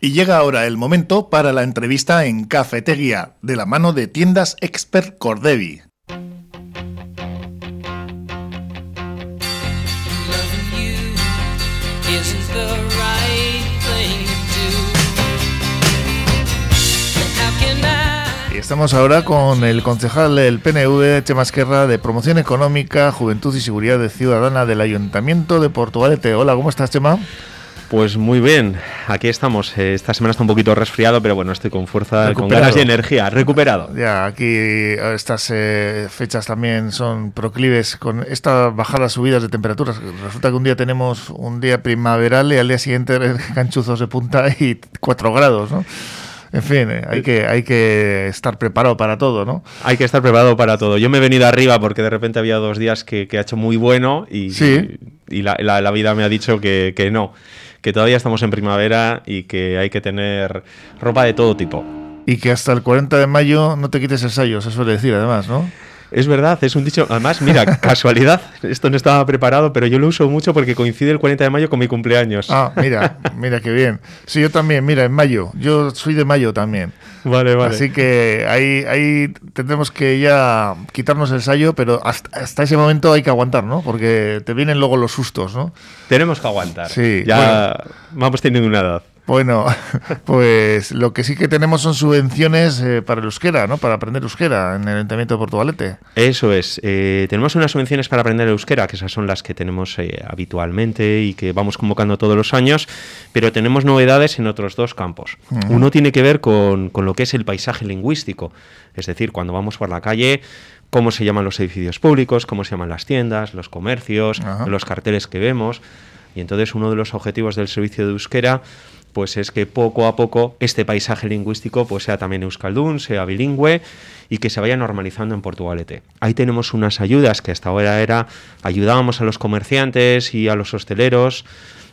Y llega ahora el momento para la entrevista en Cafetería, de la mano de tiendas Expert Cordevi. Estamos ahora con el concejal del PNV, Chema Esquerra, de Promoción Económica, Juventud y Seguridad Ciudadana del Ayuntamiento de Portugalete. Hola, ¿cómo estás, Chema? Pues muy bien, aquí estamos. Eh, esta semana está un poquito resfriado, pero bueno, estoy con fuerza, con ganas de energía, recuperado. Ya, aquí estas eh, fechas también son proclives con estas bajadas, subidas de temperaturas. Resulta que un día tenemos un día primaveral y al día siguiente canchuzos de punta y 4 grados, ¿no? En fin, eh, hay que, hay que estar preparado para todo, ¿no? Hay que estar preparado para todo. Yo me he venido arriba porque de repente había dos días que, ha hecho muy bueno y, y, la, la, vida me ha dicho que, que no que todavía estamos en primavera y que hay que tener ropa de todo tipo. Y que hasta el 40 de mayo no te quites sello, se suele decir además, ¿no? Es verdad, es un dicho. Además, mira, casualidad, esto no estaba preparado, pero yo lo uso mucho porque coincide el 40 de mayo con mi cumpleaños. Ah, mira, mira qué bien. Sí, yo también, mira, en mayo. Yo soy de mayo también. Vale, vale. Así que ahí, ahí tendremos que ya quitarnos el sello, pero hasta, ese momento hay que aguantar, ¿no? Porque te vienen luego los sustos, ¿no? Tenemos que aguantar. Sí. Ya vamos teniendo una edad. Bueno, pues lo que sí que tenemos son subvenciones eh, para el euskera, ¿no? Para aprender euskera en el Ayuntamiento de Portugalete. Eso es. Eh, tenemos unas subvenciones para aprender euskera, que esas son las que tenemos eh, habitualmente y que vamos convocando todos los años, pero tenemos novedades en otros dos campos. Uno tiene que ver con, con lo que es el paisaje lingüístico, es decir, cuando vamos por la calle cómo se llaman los edificios públicos, cómo se llaman las tiendas, los comercios, los carteles que vemos. Y entonces uno de los objetivos del servicio de euskera pues es que poco a poco este paisaje lingüístico pues sea también euskaldún, sea bilingüe y que se vaya normalizando en Portugalete. Ahí tenemos unas ayudas que hasta ahora era ayudábamos a los comerciantes y a los hosteleros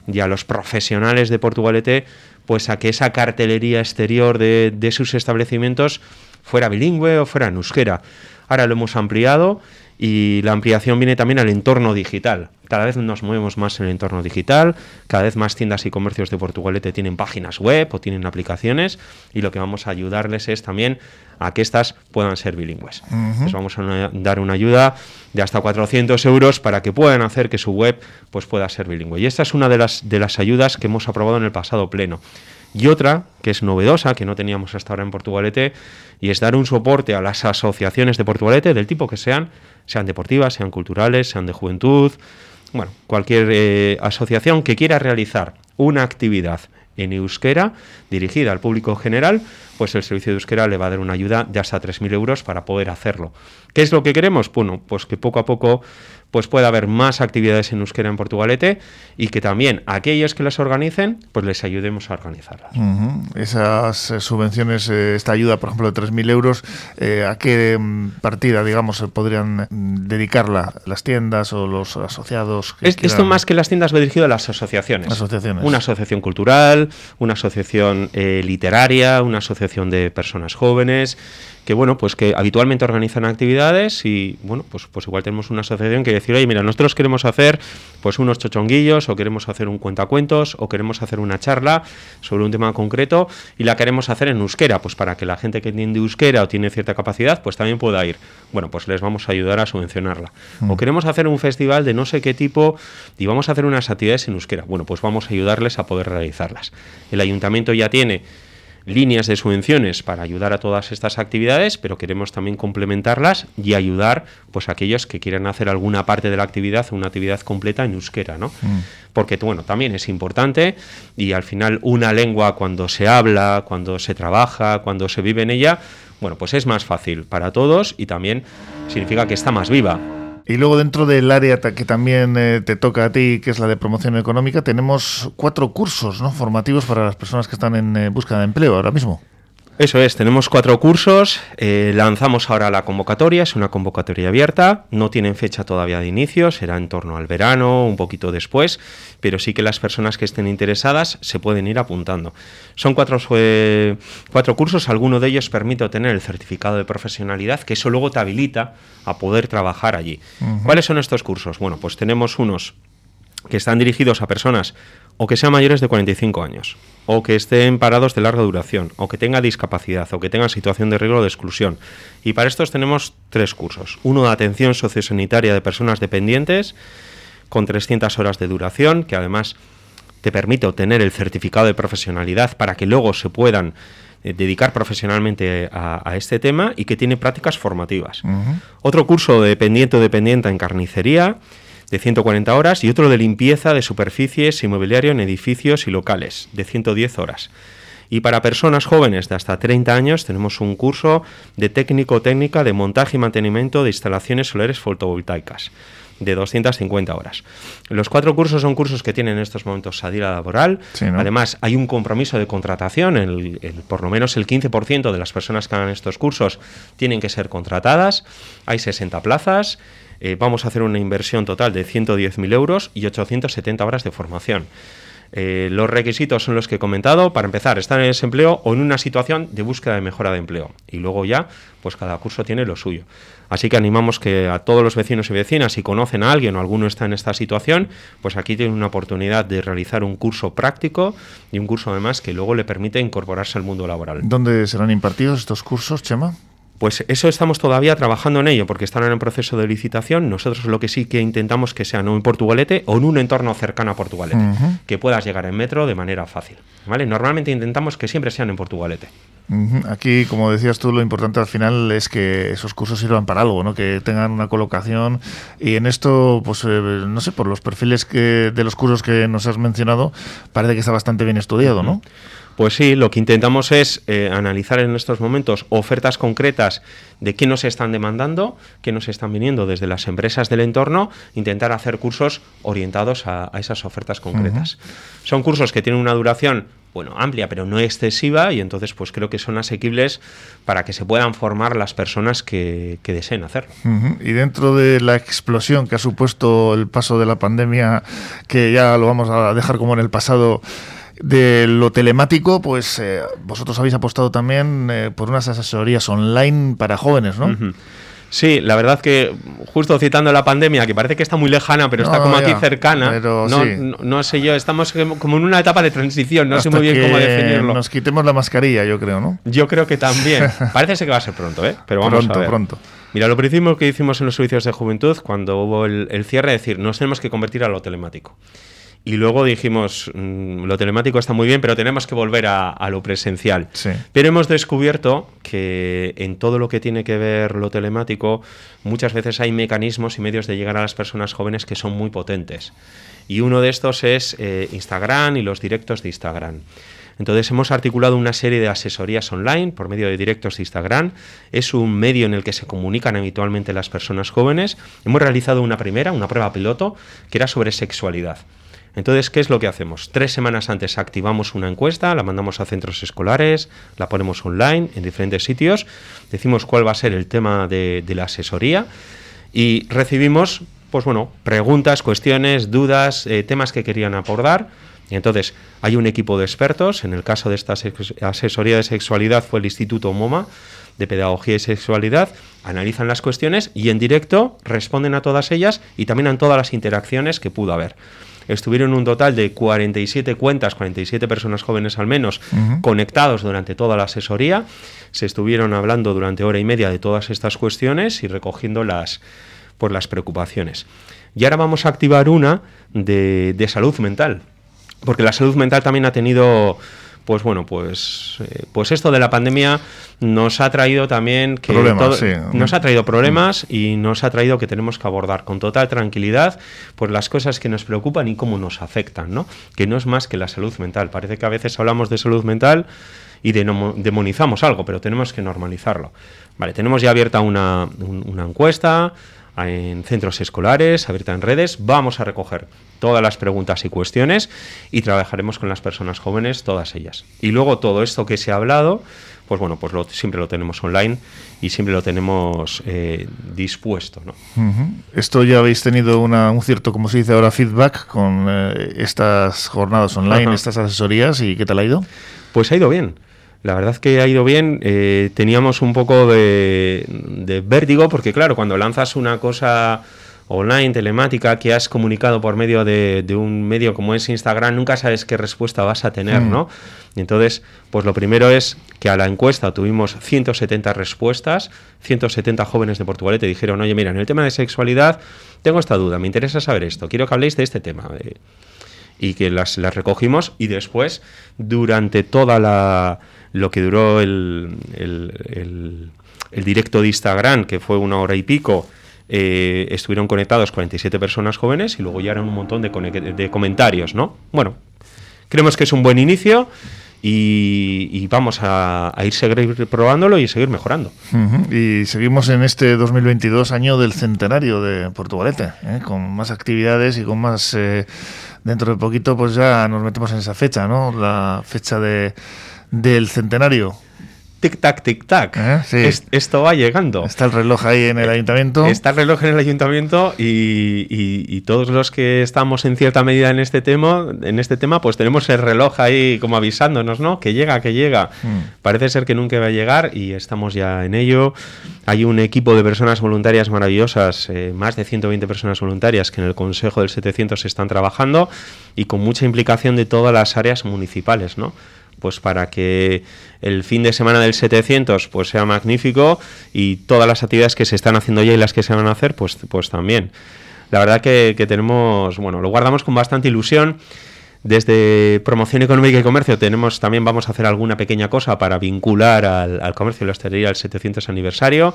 y a los profesionales de Portugalete pues a que esa cartelería exterior de, de sus establecimientos fuera bilingüe o fuera en euskera. Ahora lo hemos ampliado y la ampliación viene también al entorno digital. Cada vez nos movemos más en el entorno digital, cada vez más tiendas y comercios de Portugalete tienen páginas web o tienen aplicaciones y lo que vamos a ayudarles es también a que éstas puedan ser bilingües. Les vamos a dar una ayuda de hasta 400 euros para que puedan hacer que su web pues, pueda ser bilingüe. Y esta es una de las, de las ayudas que hemos aprobado en el pasado pleno. Y otra, que es novedosa, que no teníamos hasta ahora en Portugalete, y es dar un soporte a las asociaciones de Portugalete, del tipo que sean, sean deportivas, sean culturales, sean de juventud, bueno, cualquier eh, asociación que quiera realizar una actividad en euskera dirigida al público general, pues el servicio de euskera le va a dar una ayuda de hasta 3.000 euros para poder hacerlo. ¿Qué es lo que queremos? Bueno, pues que poco a poco pues pueda haber más actividades en euskera en Portugalete y que también aquellos que las organicen, pues les ayudemos a organizarlas. Esas eh, subvenciones, eh, esta ayuda, por ejemplo, de 3.000 euros, eh, ¿a qué mm, partida, digamos, podrían mm, dedicarla? ¿Las tiendas o los asociados? esto más que las tiendas va dirigido a las asociaciones. asociaciones. Una asociación cultural, una asociación literaria, una asociación de personas jóvenes, que bueno, pues que habitualmente organizan actividades y bueno, pues, pues igual tenemos una asociación que decir, oye, mira, nosotros queremos hacer pues unos chochonguillos o queremos hacer un cuentacuentos o queremos hacer una charla sobre un tema concreto y la queremos hacer en euskera, pues para que la gente que entiende euskera o tiene cierta capacidad, pues también pueda ir. Bueno, pues les vamos a ayudar a subvencionarla. O mm. queremos hacer un festival de no sé qué tipo y vamos a hacer unas actividades en euskera. Bueno, pues vamos a ayudarles a poder realizarlas. El ayuntamiento ya tiene líneas de subvenciones para ayudar a todas estas actividades, pero queremos también complementarlas y ayudar pues a aquellos que quieran hacer alguna parte de la actividad, una actividad completa en euskera, ¿no? Mm. Porque bueno, también es importante y al final una lengua cuando se habla, cuando se trabaja, cuando se vive en ella, bueno, pues es más fácil para todos y también significa que está más viva. Y luego dentro del área que también eh, te toca a ti, que es la de promoción económica, tenemos cuatro cursos ¿no? formativos para las personas que están en eh, búsqueda de empleo ahora mismo. Eso es, tenemos cuatro cursos, eh, lanzamos ahora la convocatoria, es una convocatoria abierta, no tienen fecha todavía de inicio, será en torno al verano, un poquito después, pero sí que las personas que estén interesadas se pueden ir apuntando. Son cuatro, eh, cuatro cursos, alguno de ellos permite obtener el certificado de profesionalidad, que eso luego te habilita a poder trabajar allí. ¿Cuáles son estos cursos? Bueno, pues tenemos unos que están dirigidos a personas o que sean mayores de 45 años o que estén parados de larga duración, o que tenga discapacidad, o que tenga situación de riesgo de exclusión. Y para estos tenemos tres cursos. Uno de atención sociosanitaria de personas dependientes, con 300 horas de duración, que además te permite obtener el certificado de profesionalidad para que luego se puedan eh, dedicar profesionalmente a, este tema y que tiene prácticas formativas. Otro curso de dependiente o dependiente en carnicería de 140 horas y otro de limpieza de superficies inmobiliario en edificios y locales de 110 horas. Y para personas jóvenes de hasta 30 años tenemos un curso de técnico-técnica de montaje y mantenimiento de instalaciones solares fotovoltaicas de 250 horas. Los cuatro cursos son cursos que tienen en estos momentos salida laboral. Además, hay un compromiso de contratación. El, por lo menos el 15% de las personas que hagan estos cursos tienen que ser contratadas. Hay 60 plazas. Eh, vamos a hacer una inversión total de 110.000 euros y 870 horas de formación. Eh, los requisitos son los que he comentado. Para empezar, estar en desempleo o en una situación de búsqueda de mejora de empleo. Y luego ya, pues cada curso tiene lo suyo. Así que animamos que a todos los vecinos y vecinas, si conocen a alguien o alguno está en esta situación, pues aquí tienen una oportunidad de realizar un curso práctico y un curso además que luego le permite incorporarse al mundo laboral. ¿Dónde serán impartidos estos cursos, Chema? Pues eso estamos todavía trabajando en ello, porque están en el proceso de licitación. Nosotros lo que sí que intentamos que sea en Portugalete o en un entorno cercano a Portugalete, que puedas llegar en metro de manera fácil. ¿vale? Normalmente intentamos que siempre sean en Portugalete. Aquí, como decías tú, lo importante al final es que esos cursos sirvan para algo, ¿no? que tengan una colocación. Y en esto, pues eh, no sé, por los perfiles que, de los cursos que nos has mencionado, parece que está bastante bien estudiado, ¿no? Pues sí, lo que intentamos es eh, analizar en estos momentos ofertas concretas de qué nos están demandando, qué nos están viniendo desde las empresas del entorno, intentar hacer cursos orientados a, esas ofertas concretas. Son cursos que tienen una duración bueno, amplia, pero no excesiva, y entonces pues creo que son asequibles para que se puedan formar las personas que, deseen hacerlo. Y dentro de la explosión que ha supuesto el paso de la pandemia, que ya lo vamos a dejar como en el pasado, de lo telemático, pues eh, vosotros habéis apostado también eh, por unas asesorías online para jóvenes, ¿no? Sí, la verdad que justo citando la pandemia, que parece que está muy lejana, pero está como aquí cercana, no, no, sé yo, estamos como en una etapa de transición, no sé muy bien cómo definirlo. Nos quitemos la mascarilla, yo creo, ¿no? Yo creo que también. Parece que va a ser pronto, ¿eh? Pero vamos pronto, a ver. Pronto, Mira, lo primero que hicimos en los servicios de juventud, cuando hubo el, el cierre, es decir, nos tenemos que convertir a lo telemático. Y luego dijimos, mm, lo telemático está muy bien, pero tenemos que volver a, lo presencial. Pero hemos descubierto que en todo lo que tiene que ver lo telemático, muchas veces hay mecanismos y medios de llegar a las personas jóvenes que son muy potentes. Y uno de estos es eh, Instagram y los directos de Instagram. Entonces hemos articulado una serie de asesorías online por medio de directos de Instagram. Es un medio en el que se comunican habitualmente las personas jóvenes. Hemos realizado una primera, una prueba piloto, que era sobre sexualidad. Entonces, ¿qué es lo que hacemos? Tres semanas antes activamos una encuesta, la mandamos a centros escolares, la ponemos online en diferentes sitios, decimos cuál va a ser el tema de, la asesoría y recibimos, pues bueno, preguntas, cuestiones, dudas, eh, temas que querían abordar. Y entonces hay un equipo de expertos, en el caso de esta asesoría de sexualidad fue el Instituto MOMA, de Pedagogía y Sexualidad, analizan las cuestiones y en directo responden a todas ellas y también a todas las interacciones que pudo haber estuvieron un total de 47 cuentas, 47 personas jóvenes al menos, conectados durante toda la asesoría. Se estuvieron hablando durante hora y media de todas estas cuestiones y recogiendo las, por las preocupaciones. Y ahora vamos a activar una de, de salud mental, porque la salud mental también ha tenido pues bueno, pues, eh, pues esto de la pandemia nos ha traído también que nos ha traído problemas y nos ha traído que tenemos que abordar con total tranquilidad pues las cosas que nos preocupan y cómo nos afectan, ¿no? Que no es más que la salud mental. Parece que a veces hablamos de salud mental y demonizamos algo, pero tenemos que normalizarlo. Vale, tenemos ya abierta una, una encuesta en centros escolares, abierta en redes. Vamos a recoger todas las preguntas y cuestiones y trabajaremos con las personas jóvenes, todas ellas. Y luego todo esto que se ha hablado, pues bueno, pues siempre lo tenemos online y siempre lo tenemos eh, dispuesto. ¿no? Esto ya habéis tenido una, un cierto, como se dice ahora, feedback con eh, estas jornadas online, estas asesorías, ¿y qué tal ha ido? Pues ha ido bien. La verdad que ha ido bien. Eh, teníamos un poco de, vértigo porque, claro, cuando lanzas una cosa online, telemática, que has comunicado por medio de, un medio como es Instagram, nunca sabes qué respuesta vas a tener, mm. ¿no? entonces, pues lo primero es que a la encuesta tuvimos 170 respuestas, 170 jóvenes de Portugalete dijeron, oye, mira, en el tema de sexualidad tengo esta duda, me interesa saber esto, quiero que habléis de este tema. y que las, las recogimos y después, durante toda la lo que duró el, el, directo de Instagram, que fue una hora y pico, eh, estuvieron conectados 47 personas jóvenes y luego ya eran un montón de, de comentarios, ¿no? Bueno, creemos que es un buen inicio. Y, vamos a, ir seguir probándolo y seguir mejorando. Y seguimos en este 2022, año del centenario de Portugalete, ¿eh? con más actividades y con más... Eh, dentro de poquito pues ya nos metemos en esa fecha, ¿no? La fecha de, del centenario tic-tac, tic-tac. Eh, esto va llegando. Está el reloj ahí en el ayuntamiento. Está el reloj en el ayuntamiento y, todos los que estamos en cierta medida en este tema, en este tema, pues tenemos el reloj ahí como avisándonos, ¿no? Que llega, que llega. Mm. Parece ser que nunca va a llegar y estamos ya en ello. Hay un equipo de personas voluntarias maravillosas, eh, más de 120 personas voluntarias que en el Consejo del 700 están trabajando y con mucha implicación de todas las áreas municipales, ¿no? Pues para que el fin de semana del 700 pues sea magnífico y todas las actividades que se están haciendo ya y las que se van a hacer pues, pues también. La verdad que, tenemos, bueno, lo guardamos con bastante ilusión. Desde Promoción Económica y Comercio tenemos también vamos a hacer alguna pequeña cosa para vincular al, comercio y la hostelería al 700 aniversario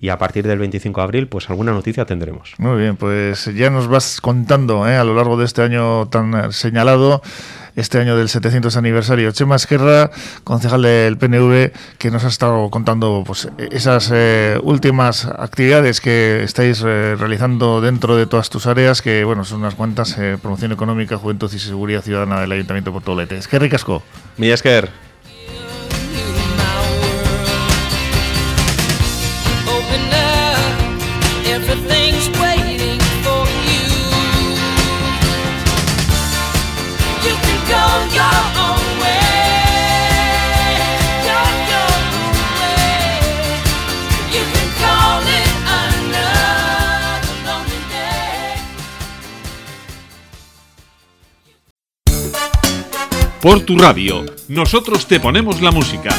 y a partir del 25 de abril pues alguna noticia tendremos. Muy bien, pues ya nos vas contando ¿eh? a lo largo de este año tan señalado este año del 700 aniversario. Chema Esquerra, concejal del PNV, que nos ha estado contando pues, esas eh, últimas actividades que estáis eh, realizando dentro de todas tus áreas, que bueno, son unas cuantas, eh, promoción económica, juventud y seguridad ciudadana del Ayuntamiento de Portolete. Es que ricasco. Mi Esquer. Por tu radio, nosotros te ponemos la música.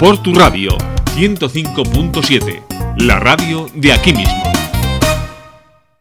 Por tu radio, 105.7, la radio de aquí mismo.